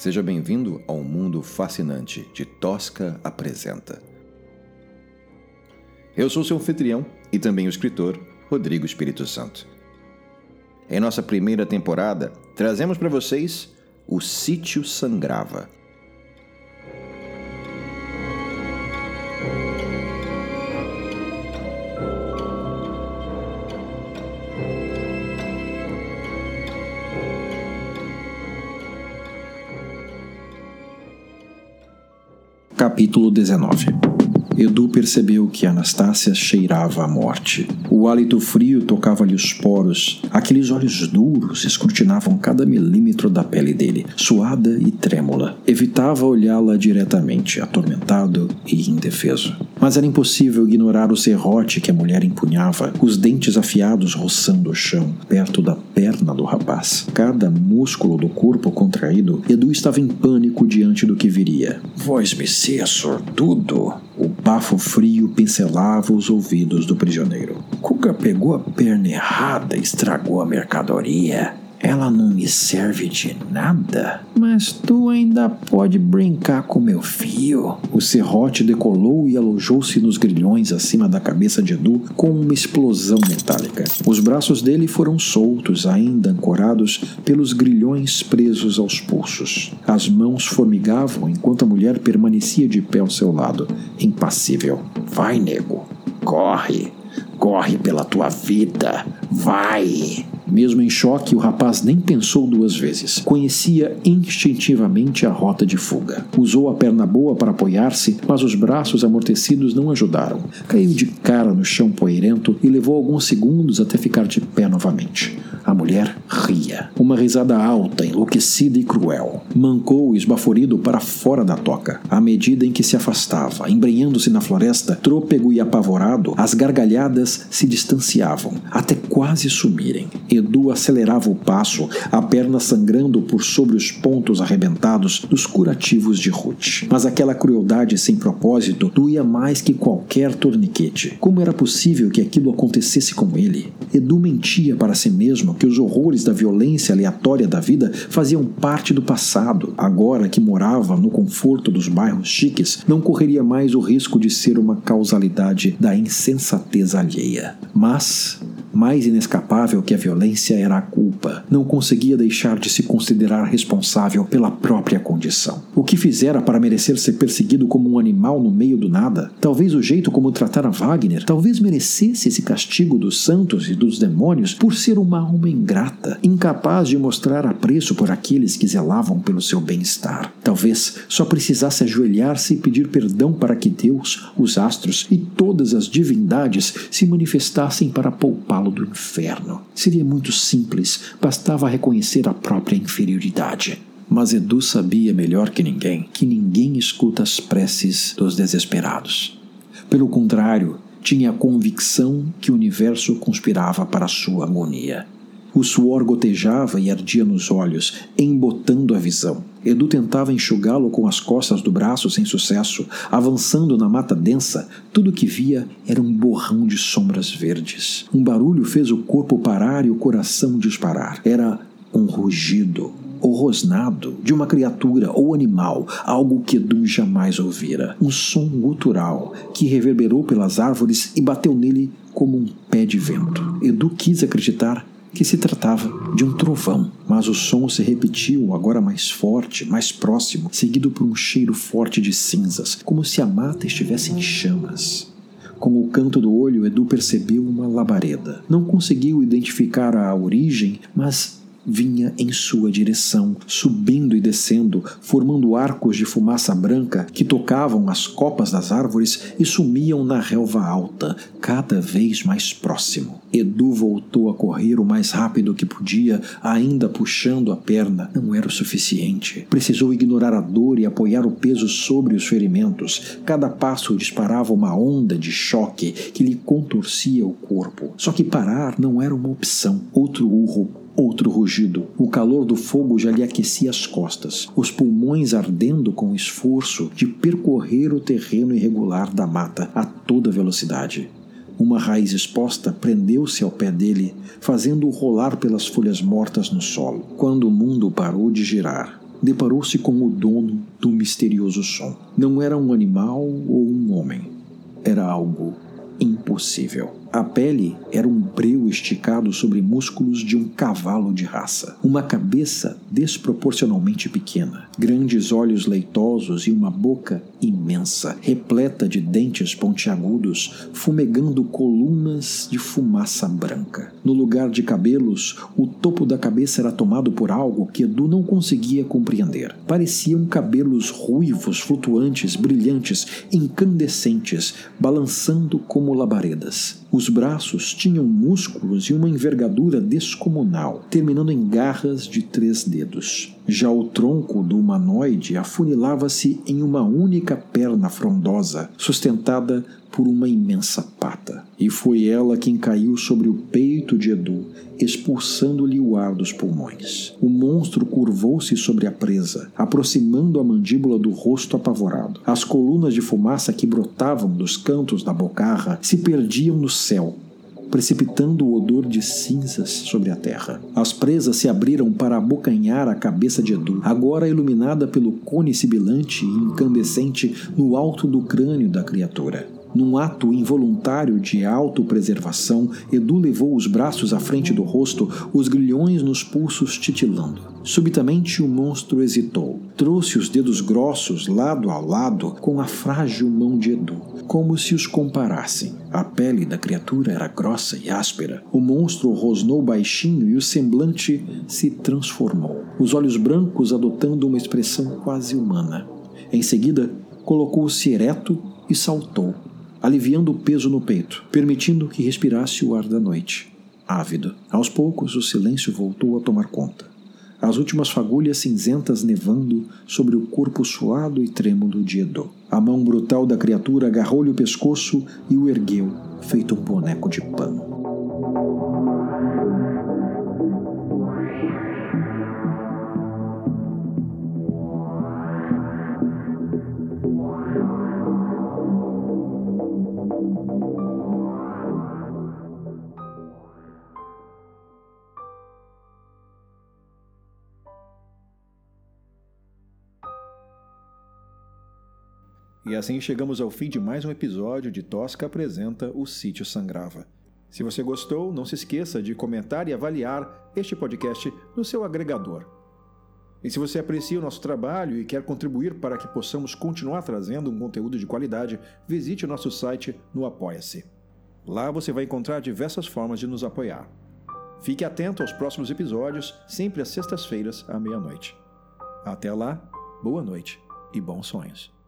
Seja bem-vindo ao mundo fascinante de Tosca Apresenta. Eu sou seu anfitrião e também o escritor Rodrigo Espírito Santo. Em nossa primeira temporada, trazemos para vocês O Sítio Sangrava. Capítulo 19 Edu percebeu que Anastácia cheirava a morte. O hálito frio tocava-lhe os poros. Aqueles olhos duros escrutinavam cada milímetro da pele dele, suada e trêmula. Evitava olhá-la diretamente, atormentado e indefeso. Mas era impossível ignorar o serrote que a mulher empunhava, os dentes afiados roçando o chão, perto da perna do rapaz. Cada músculo do corpo contraído, Edu estava em pânico diante do que viria. Voz me ser sortudo. O bafo frio pincelava os ouvidos do prisioneiro. Cuca pegou a perna errada e estragou a mercadoria. Ela não me serve de nada, mas tu ainda pode brincar com meu fio. O serrote decolou e alojou-se nos grilhões acima da cabeça de Edu com uma explosão metálica. Os braços dele foram soltos, ainda ancorados pelos grilhões presos aos pulsos. As mãos formigavam enquanto a mulher permanecia de pé ao seu lado, impassível. Vai, nego, corre, corre pela tua vida, vai! Mesmo em choque, o rapaz nem pensou duas vezes. Conhecia instintivamente a rota de fuga. Usou a perna boa para apoiar-se, mas os braços amortecidos não ajudaram. Caiu de cara no chão poeirento e levou alguns segundos até ficar de pé novamente. A mulher ria. Uma risada alta, enlouquecida e cruel. Mancou esbaforido para fora da toca. À medida em que se afastava, embrenhando-se na floresta, trôpego e apavorado, as gargalhadas se distanciavam, até quase sumirem. Edu acelerava o passo, a perna sangrando por sobre os pontos arrebentados dos curativos de Ruth. Mas aquela crueldade sem propósito doía mais que qualquer torniquete. Como era possível que aquilo acontecesse com ele? Edu mentia para si mesmo que os horrores da violência aleatória da vida faziam parte do passado. Agora que morava no conforto dos bairros chiques, não correria mais o risco de ser uma causalidade da insensatez alheia. Mas mais inescapável que a violência era a culpa. Não conseguia deixar de se considerar responsável pela própria condição. O que fizera para merecer ser perseguido como um animal no meio do nada? Talvez o jeito como tratara Wagner, talvez merecesse esse castigo dos santos e dos demônios por ser uma alma ingrata, incapaz de mostrar apreço por aqueles que zelavam pelo seu bem-estar. Talvez só precisasse ajoelhar-se e pedir perdão para que Deus, os astros e todas as divindades se manifestassem para poupá-lo do inferno. Seria muito simples, bastava reconhecer a própria inferioridade. Mas Edu sabia melhor que ninguém que ninguém escuta as preces dos desesperados. Pelo contrário, tinha a convicção que o universo conspirava para sua agonia. O suor gotejava e ardia nos olhos, embotando a visão. Edu tentava enxugá-lo com as costas do braço sem sucesso. Avançando na mata densa, tudo que via era um borrão de sombras verdes. Um barulho fez o corpo parar e o coração disparar. Era um rugido, ou rosnado de uma criatura ou animal, algo que Edu jamais ouvira. Um som gutural que reverberou pelas árvores e bateu nele como um pé de vento. Edu quis acreditar que se tratava de um trovão, mas o som se repetiu, agora mais forte, mais próximo, seguido por um cheiro forte de cinzas, como se a mata estivesse em chamas. Com o canto do olho, Edu percebeu uma labareda. Não conseguiu identificar a origem, mas vinha em sua direção, subindo e descendo, formando arcos de fumaça branca que tocavam as copas das árvores e sumiam na relva alta, cada vez mais próximo. Edu voltou a correr o mais rápido que podia, ainda puxando a perna. Não era o suficiente. Precisou ignorar a dor e apoiar o peso sobre os ferimentos. Cada passo disparava uma onda de choque que lhe contorcia o corpo. Só que parar não era uma opção. Outro urro Outro rugido. O calor do fogo já lhe aquecia as costas, os pulmões ardendo com o esforço de percorrer o terreno irregular da mata a toda velocidade. Uma raiz exposta prendeu-se ao pé dele, fazendo-o rolar pelas folhas mortas no solo. Quando o mundo parou de girar, deparou-se com o dono do misterioso som. Não era um animal ou um homem, era algo impossível. A pele era um breu esticado sobre músculos de um cavalo de raça. Uma cabeça desproporcionalmente pequena, grandes olhos leitosos e uma boca imensa, repleta de dentes pontiagudos, fumegando colunas de fumaça branca. No lugar de cabelos, o topo da cabeça era tomado por algo que Edu não conseguia compreender. Pareciam cabelos ruivos, flutuantes, brilhantes, incandescentes, balançando como labaredas. Os braços tinham músculos e uma envergadura descomunal, terminando em garras de três dedos. Já o tronco do humanoide afunilava-se em uma única perna frondosa, sustentada por uma imensa pata. E foi ela quem caiu sobre o peito de Edu, expulsando-lhe o ar dos pulmões. O monstro curvou-se sobre a presa, aproximando a mandíbula do rosto apavorado. As colunas de fumaça que brotavam dos cantos da bocarra se perdiam no céu, precipitando o odor de cinzas sobre a terra. As presas se abriram para abocanhar a cabeça de Edu, agora iluminada pelo cone sibilante e incandescente no alto do crânio da criatura. Num ato involuntário de autopreservação, Edu levou os braços à frente do rosto, os grilhões nos pulsos titilando. Subitamente o monstro hesitou. Trouxe os dedos grossos lado a lado com a frágil mão de Edu, como se os comparassem. A pele da criatura era grossa e áspera. O monstro rosnou baixinho e o semblante se transformou, os olhos brancos adotando uma expressão quase humana. Em seguida, colocou-se ereto e saltou, aliviando o peso no peito, permitindo que respirasse o ar da noite. Ávido. Aos poucos, o silêncio voltou a tomar conta. As últimas fagulhas cinzentas nevando sobre o corpo suado e trêmulo de Edo. A mão brutal da criatura agarrou-lhe o pescoço e o ergueu, feito um boneco de pano. E assim chegamos ao fim de mais um episódio de Tosca apresenta O Sítio Sangrava. Se você gostou, não se esqueça de comentar e avaliar este podcast no seu agregador. E se você aprecia o nosso trabalho e quer contribuir para que possamos continuar trazendo um conteúdo de qualidade, visite o nosso site no Apoia-se. Lá você vai encontrar diversas formas de nos apoiar. Fique atento aos próximos episódios, sempre às sextas-feiras, à meia-noite. Até lá, boa noite e bons sonhos.